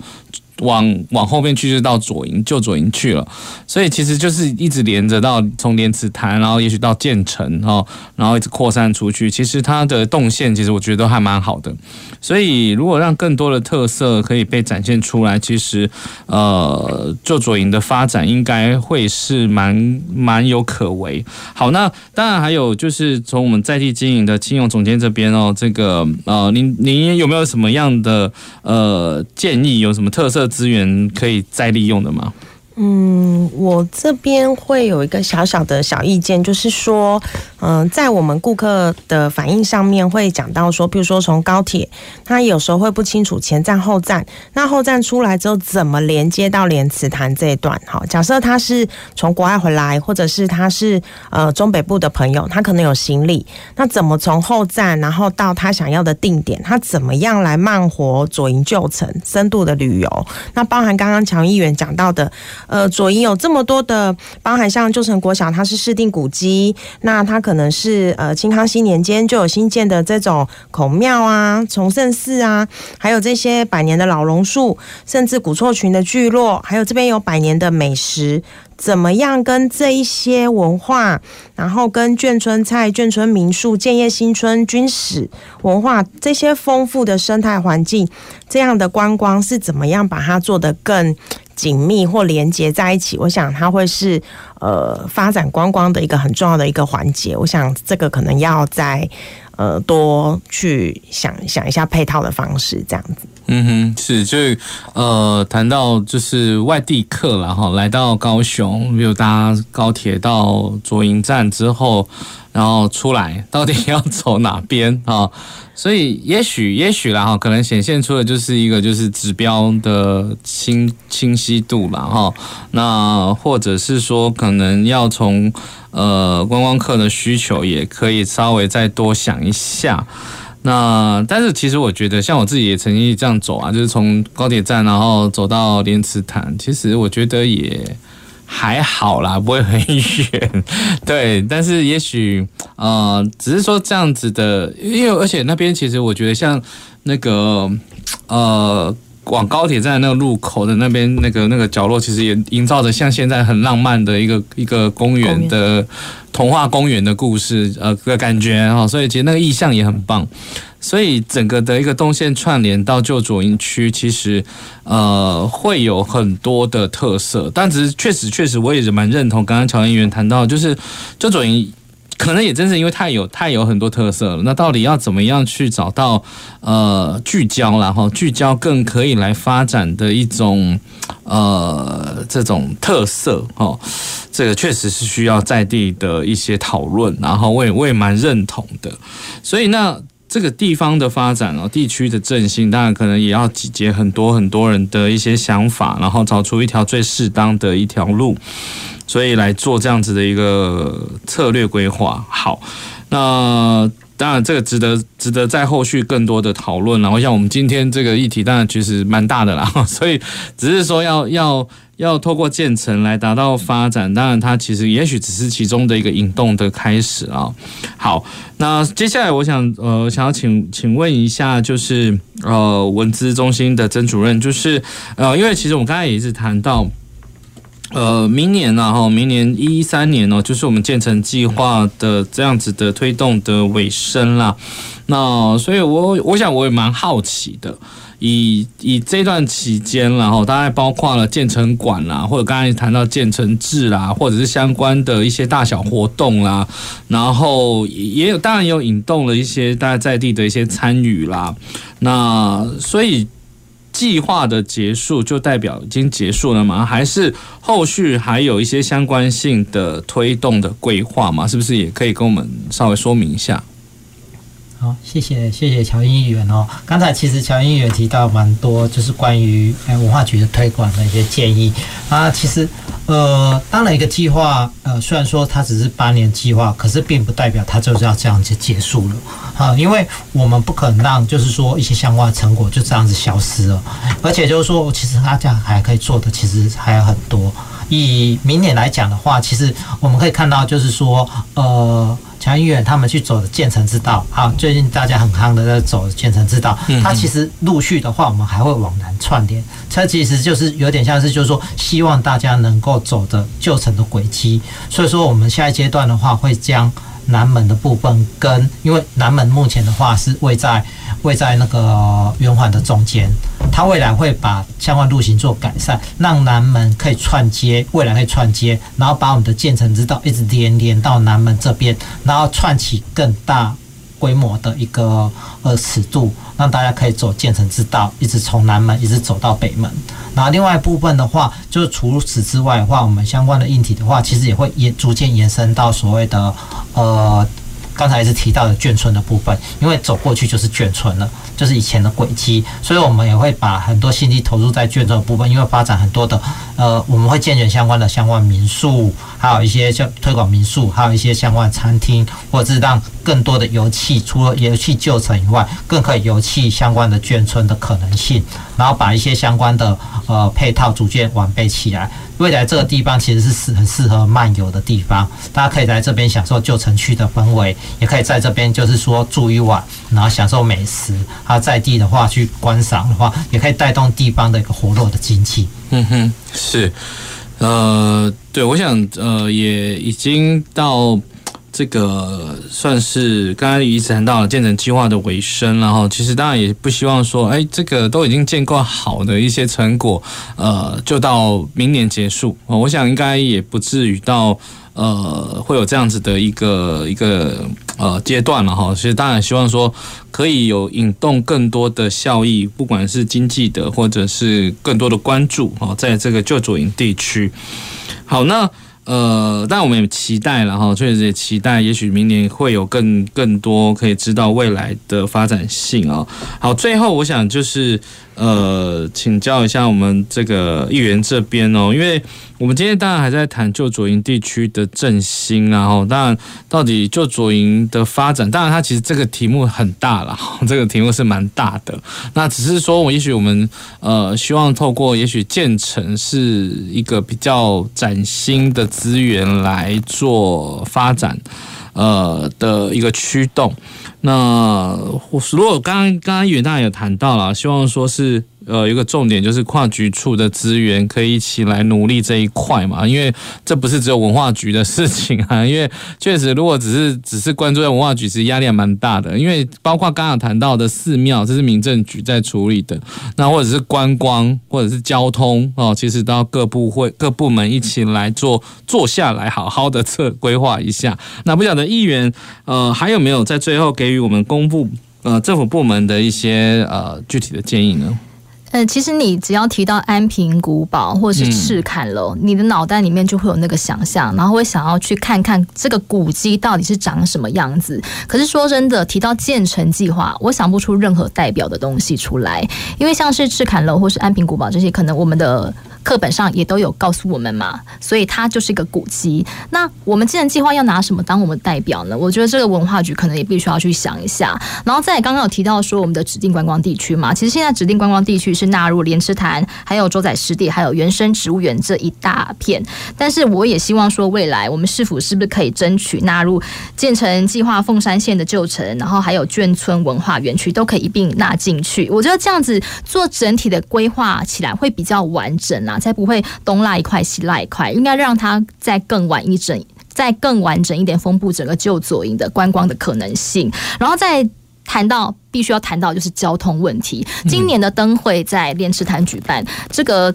往往后面去就到左营旧左营去了，所以其实就是一直连着到从莲池潭，然后也许到建成哈，然后一直扩散出去。其实它的动线其实我觉得都还蛮好的，所以如果让更多的特色可以被展现出来，其实呃旧左营的发展应该会是蛮蛮有可为。好，那当然还有就是从我们在地经营的庆永总监这边哦，这个呃您您有没有什么样的呃建议？有什么特色？资源可以再利用的吗？嗯，我这边会有一个小小的小意见，就是说，嗯、在我们顾客的反应上面会讲到说，比如说从高铁，他有时候会不清楚前站后站，那后站出来之后怎么连接到莲池潭这一段？哈，假设他是从国外回来，或者是他是呃中北部的朋友，他可能有行李，那怎么从后站然后到他想要的定点？他怎么样来慢活左营旧城深度的旅游？那包含刚刚乔议员讲到的。呃，左营有这么多的，包含像旧城国小，它是市定古迹，那它可可能是呃清康熙年间就有新建的这种孔庙啊、崇圣寺啊，还有这些百年的老榕树，甚至古厝群的聚落，还有这边有百年的美食，怎么样跟这一些文化，然后跟眷村菜、眷村民宿、建业新村、军史文化这些丰富的生态环境，这样的观光是怎么样把它做得更紧密或连接在一起，我想它会是呃发展观光的一个很重要的一个环节。我想这个可能要再呃多去想想一下配套的方式，这样子。嗯哼，是，就是呃谈到就是外地客了哈，来到高雄，比如搭高铁到卓营站之后，然后出来到底要走哪边啊？所以也许也许啦哈，可能显现出的就是一个就是指标的清清晰度了哈。那或者是说，可能要从呃观光客的需求，也可以稍微再多想一下。那但是其实我觉得，像我自己也曾经这样走啊，就是从高铁站然后走到莲池潭，其实我觉得也。还好啦，不会很远，对。但是也许，呃，只是说这样子的，因为而且那边其实我觉得像那个，呃，往高铁站那个路口的那边那个那个角落，其实也营造着像现在很浪漫的一个一个公园的童话公园的故事，呃的感觉哈。所以其实那个意象也很棒。所以整个的一个动线串联到旧左营区，其实呃会有很多的特色，但只是确实确实我也是蛮认同刚刚乔议员谈到，就是旧左营可能也真是因为太有太有很多特色了。那到底要怎么样去找到呃聚焦，然后聚焦更可以来发展的一种呃这种特色哦？这个确实是需要在地的一些讨论，然后我也我也蛮认同的。所以那这个地方的发展哦，地区的振兴，当然可能也要集结很多很多人的一些想法，然后找出一条最适当的一条路。所以来做这样子的一个策略规划。好，那当然这个值得值得在后续更多的讨论。然后像我们今天这个议题，当然其实蛮大的啦。所以只是说要要要透过建成来达到发展，当然它其实也许只是其中的一个引动的开始啊。好，那接下来我想呃想要请请问一下，就是呃文资中心的曾主任，就是呃因为其实我们刚才也一直谈到。呃，明年然后明年一三年哦，就是我们建成计划的这样子的推动的尾声啦。那所以我我想我也蛮好奇的，以以这段期间，然后大概包括了建成馆啦，或者刚才谈到建成志啦，或者是相关的一些大小活动啦，然后也有当然有引动了一些大家在地的一些参与啦。那所以。计划的结束就代表已经结束了吗？还是后续还有一些相关性的推动的规划吗？是不是也可以跟我们稍微说明一下？好，谢谢谢谢乔英议员哦。刚才其实乔英议员提到蛮多，就是关于文化局的推广的一些建议啊。其实呃，当然一个计划呃，虽然说它只是八年计划，可是并不代表它就是要这样子结束了啊。因为我们不可能让就是说一些相关的成果就这样子消失了，而且就是说，其实大家还可以做的其实还有很多。以明年来讲的话，其实我们可以看到就是说呃。强医院他们去走的建成之道，好，最近大家很夯的在走建成之道。它其实陆续的话，我们还会往南串联。它其实就是有点像是，就是说，希望大家能够走的旧城的轨迹。所以说，我们下一阶段的话，会将南门的部分跟，因为南门目前的话是位在。会在那个圆环的中间，它未来会把相关路型做改善，让南门可以串接，未来可以串接，然后把我们的建成之道一直连连到南门这边，然后串起更大规模的一个呃尺度，让大家可以走建成之道，一直从南门一直走到北门。然后另外一部分的话，就是除此之外的话，我们相关的硬体的话，其实也会延逐渐延伸到所谓的呃。刚才也是提到的眷村的部分，因为走过去就是眷村了，就是以前的轨迹，所以我们也会把很多心力投入在眷村的部分，因为发展很多的，呃，我们会建设相关的相关民宿，还有一些像推广民宿，还有一些相关的餐厅，或者是让更多的游憩，除了游憩旧城以外，更可以游憩相关的眷村的可能性，然后把一些相关的呃配套逐渐完备起来。未来这个地方其实是适很适合漫游的地方，大家可以来这边享受旧城区的氛围，也可以在这边就是说住一晚，然后享受美食。还有在地的话去观赏的话，也可以带动地方的一个活络的经济。嗯哼，是，呃，对，我想呃也已经到。这个算是刚刚一直谈到了建成计划的尾声，然后其实当然也不希望说，哎，这个都已经建构好的一些成果，呃，就到明年结束。我想应该也不至于到呃会有这样子的一个一个呃阶段了哈。其实当然希望说可以有引动更多的效益，不管是经济的或者是更多的关注啊，在这个旧左营地区。好，那。呃，但我们也期待了哈，确实也期待，也许明年会有更更多可以知道未来的发展性啊。好，最后我想就是。呃，请教一下我们这个议员这边哦，因为我们今天当然还在谈旧左营地区的振兴，然后当然到底旧左营的发展，当然它其实这个题目很大了，这个题目是蛮大的。那只是说，我也许我们呃希望透过也许建成是一个比较崭新的资源来做发展，呃的一个驱动。那如果刚刚刚刚远大有谈到了，希望说是呃，一个重点就是跨局处的资源可以一起来努力这一块嘛，因为这不是只有文化局的事情啊。因为确实，如果只是只是关注在文化局，其实压力还蛮大的。因为包括刚刚谈到的寺庙，这是民政局在处理的，那或者是观光，或者是交通哦，其实都要各部会各部门一起来做，坐下来好好的测规划一下。那不晓得议员呃还有没有在最后给予我们公布呃政府部门的一些呃具体的建议呢？呃，其实你只要提到安平古堡或是赤坎楼，嗯、你的脑袋里面就会有那个想象，然后会想要去看看这个古迹到底是长什么样子。可是说真的，提到建成计划，我想不出任何代表的东西出来，因为像是赤坎楼或是安平古堡这些，可能我们的。课本上也都有告诉我们嘛，所以它就是一个古迹。那我们既然计划要拿什么当我们代表呢？我觉得这个文化局可能也必须要去想一下。然后再刚刚有提到说我们的指定观光地区嘛，其实现在指定观光地区是纳入莲池潭、还有周仔湿地、还有原生植物园这一大片。但是我也希望说，未来我们市府是不是可以争取纳入建成计划凤山县的旧城，然后还有眷村文化园区都可以一并纳进去。我觉得这样子做整体的规划起来会比较完整啊。才不会东拉一块西拉一块，应该让它再更完一整，再更完整一点，丰富整个旧左营的观光的可能性，然后再谈到必须要谈到就是交通问题。今年的灯会在莲池潭举办，这个。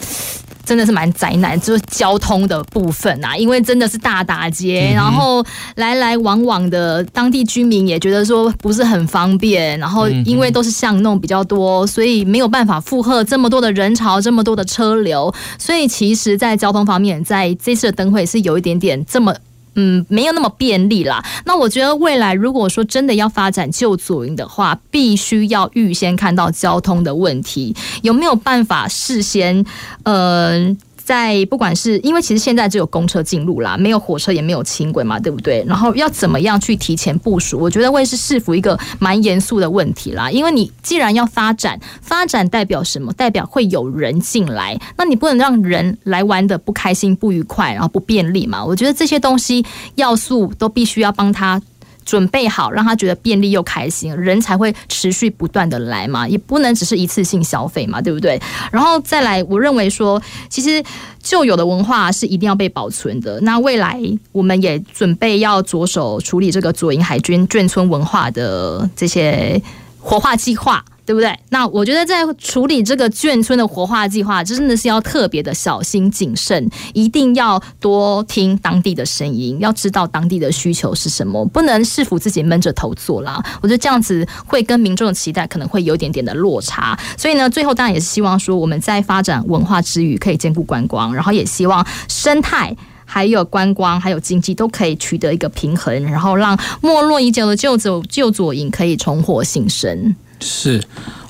真的是蛮灾难，就是交通的部分啊，因为真的是大打街，然后来来往往的当地居民也觉得说不是很方便，然后因为都是巷弄比较多，所以没有办法负荷这么多的人潮，这么多的车流，所以其实，在交通方面，在这次的灯会是有一点点这么。嗯，没有那么便利啦。那我觉得未来如果说真的要发展旧左营的话，必须要预先看到交通的问题，有没有办法事先，呃。在不管是因为其实现在只有公车进入啦，没有火车也没有轻轨嘛，对不对？然后要怎么样去提前部署？我觉得会是市府一个蛮严肃的问题啦。因为你既然要发展，发展代表什么？代表会有人进来，那你不能让人来玩的不开心、不愉快，然后不便利嘛。我觉得这些东西要素都必须要帮他。准备好，让他觉得便利又开心，人才会持续不断的来嘛，也不能只是一次性消费嘛，对不对？然后再来，我认为说，其实旧有的文化是一定要被保存的。那未来我们也准备要着手处理这个左营海军眷村文化的这些活化计划。对不对？那我觉得在处理这个眷村的活化计划，真的是要特别的小心谨慎，一定要多听当地的声音，要知道当地的需求是什么，不能市府自己闷着头做啦。我觉得这样子会跟民众的期待可能会有点点的落差。所以呢，最后当然也是希望说，我们在发展文化之余，可以兼顾观光，然后也希望生态、还有观光、还有经济都可以取得一个平衡，然后让没落已久的旧左旧左营可以重获新生。是。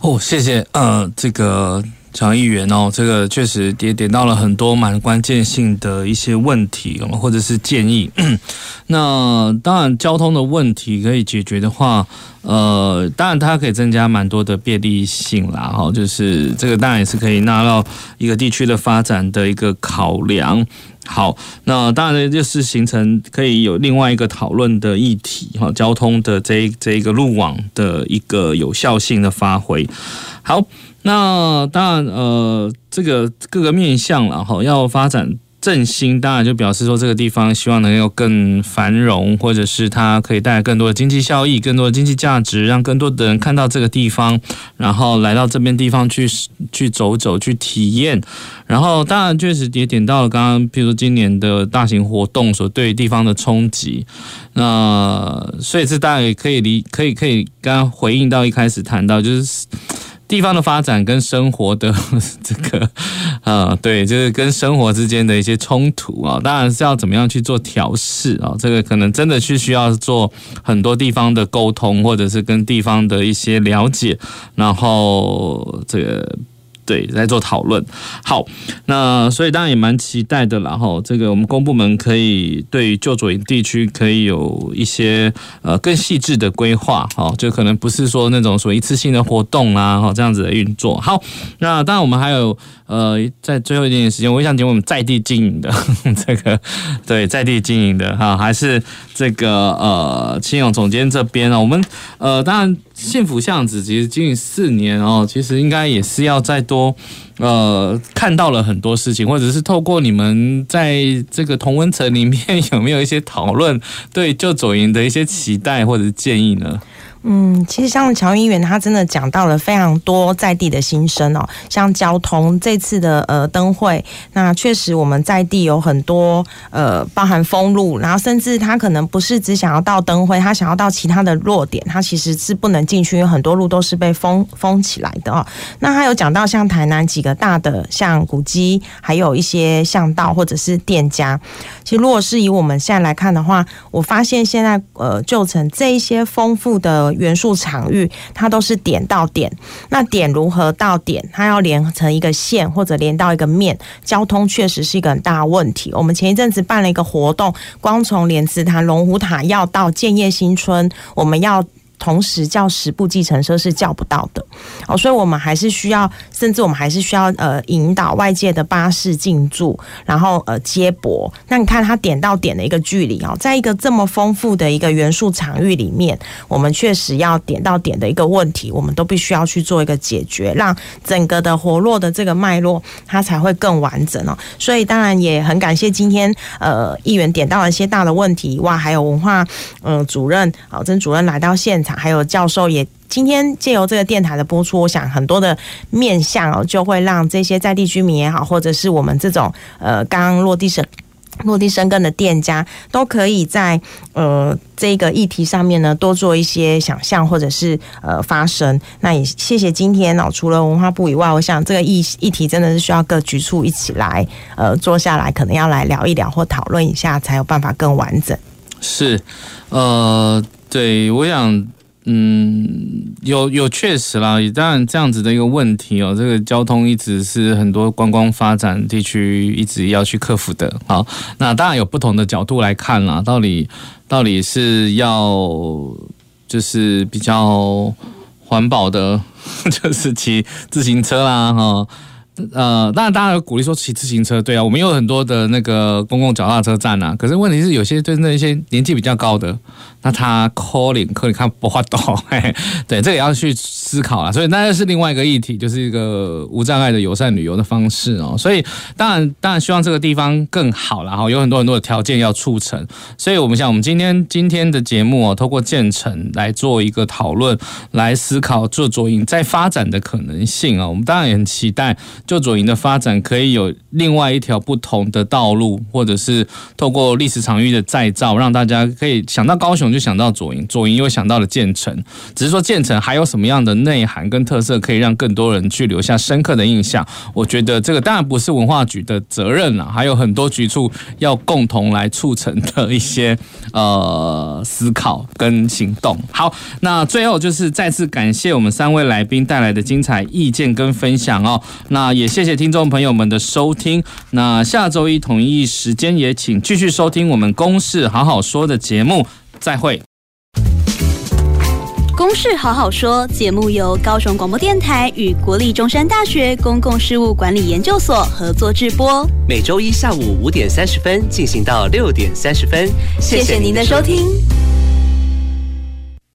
哦，谢谢呃，这个蒋议员哦，这个确实也点到了很多蛮关键性的一些问题，或者是建议。那当然，交通的问题可以解决的话，呃，当然它可以增加蛮多的便利性啦，哈，就是这个当然也是可以纳到一个地区的发展的一个考量。好，那当然就是形成可以有另外一个讨论的议题哈，交通的这这一个路网的一个有效性的发挥。好，那当然呃，这个各个面向了哈，要发展。振兴当然就表示说，这个地方希望能够更繁荣，或者是它可以带来更多的经济效益、更多的经济价值，让更多的人看到这个地方，然后来到这边地方去去走走、去体验。然后当然确实也点到了刚刚，譬如说今年的大型活动所对地方的冲击。那所以这大家也可以理，可以可以刚刚回应到一开始谈到就是。地方的发展跟生活的 这个，呃，对，就是跟生活之间的一些冲突啊，当然是要怎么样去做调试啊，这个可能真的是需要做很多地方的沟通，或者是跟地方的一些了解，然后这个。对，在做讨论。好，那所以当然也蛮期待的啦。哈，这个我们公部门可以对于旧左营地区可以有一些呃更细致的规划。哈，就可能不是说那种所谓一次性的活动啊，哈这样子的运作。好，那当然我们还有呃在最后一点点时间，我想请问我们在地经营的 这个对在地经营的哈，还是这个呃青勇总监这边啊，我们呃当然。幸福巷子其实经营四年哦，其实应该也是要再多呃看到了很多事情，或者是透过你们在这个同温层里面 有没有一些讨论，对就走营的一些期待或者建议呢？嗯，其实像乔议员他真的讲到了非常多在地的心声哦，像交通这次的呃灯会，那确实我们在地有很多呃包含封路，然后甚至他可能不是只想要到灯会，他想要到其他的落点，他其实是不能进去，因为很多路都是被封封起来的哦。那他有讲到像台南几个大的像古迹，还有一些巷道或者是店家，其实如果是以我们现在来看的话，我发现现在呃旧城这一些丰富的。元素场域，它都是点到点。那点如何到点？它要连成一个线，或者连到一个面，交通确实是一个很大问题。我们前一阵子办了一个活动，光从莲池潭龙虎塔要到建业新村，我们要。同时叫十部计程车是叫不到的哦，所以我们还是需要，甚至我们还是需要呃引导外界的巴士进驻，然后呃接驳。那你看它点到点的一个距离哦，在一个这么丰富的一个元素场域里面，我们确实要点到点的一个问题，我们都必须要去做一个解决，让整个的活络的这个脉络它才会更完整哦。所以当然也很感谢今天呃议员点到了一些大的问题，哇，还有文化呃主任啊曾主任来到现场。还有教授也今天借由这个电台的播出，我想很多的面向哦，就会让这些在地居民也好，或者是我们这种呃刚落地生落地生根的店家，都可以在呃这个议题上面呢多做一些想象，或者是呃发声。那也谢谢今天哦，除了文化部以外，我想这个议议题真的是需要各局处一起来呃坐下来，可能要来聊一聊或讨论一下，才有办法更完整。是，呃，对，我想。嗯，有有确实啦，当然这样子的一个问题哦，这个交通一直是很多观光发展地区一直要去克服的。好，那当然有不同的角度来看啦，到底到底是要就是比较环保的，就是骑自行车啦，哈，呃，当然大家鼓励说骑自行车，对啊，我们有很多的那个公共脚踏车站啊，可是问题是有些对那些年纪比较高的。那他 calling 可以看不画懂，嘿，对，这也要去思考了。所以那又是另外一个议题，就是一个无障碍的友善旅游的方式哦。所以当然当然希望这个地方更好了哈，有很多很多的条件要促成。所以我们想，我们今天今天的节目哦，透过建成来做一个讨论，来思考就左营在发展的可能性啊。我们当然也很期待就左营的发展可以有另外一条不同的道路，或者是透过历史场域的再造，让大家可以想到高雄。就想到左营，左营又想到了建成，只是说建成还有什么样的内涵跟特色，可以让更多人去留下深刻的印象。我觉得这个当然不是文化局的责任了，还有很多局处要共同来促成的一些呃思考跟行动。好，那最后就是再次感谢我们三位来宾带来的精彩意见跟分享哦。那也谢谢听众朋友们的收听。那下周一同一时间也请继续收听我们公事好好说的节目。再会。公事好好说节目由高雄广播电台与国立中山大学公共事务管理研究所合作制播，每周一下午五点三十分进行到六点三十分。谢谢您的收听。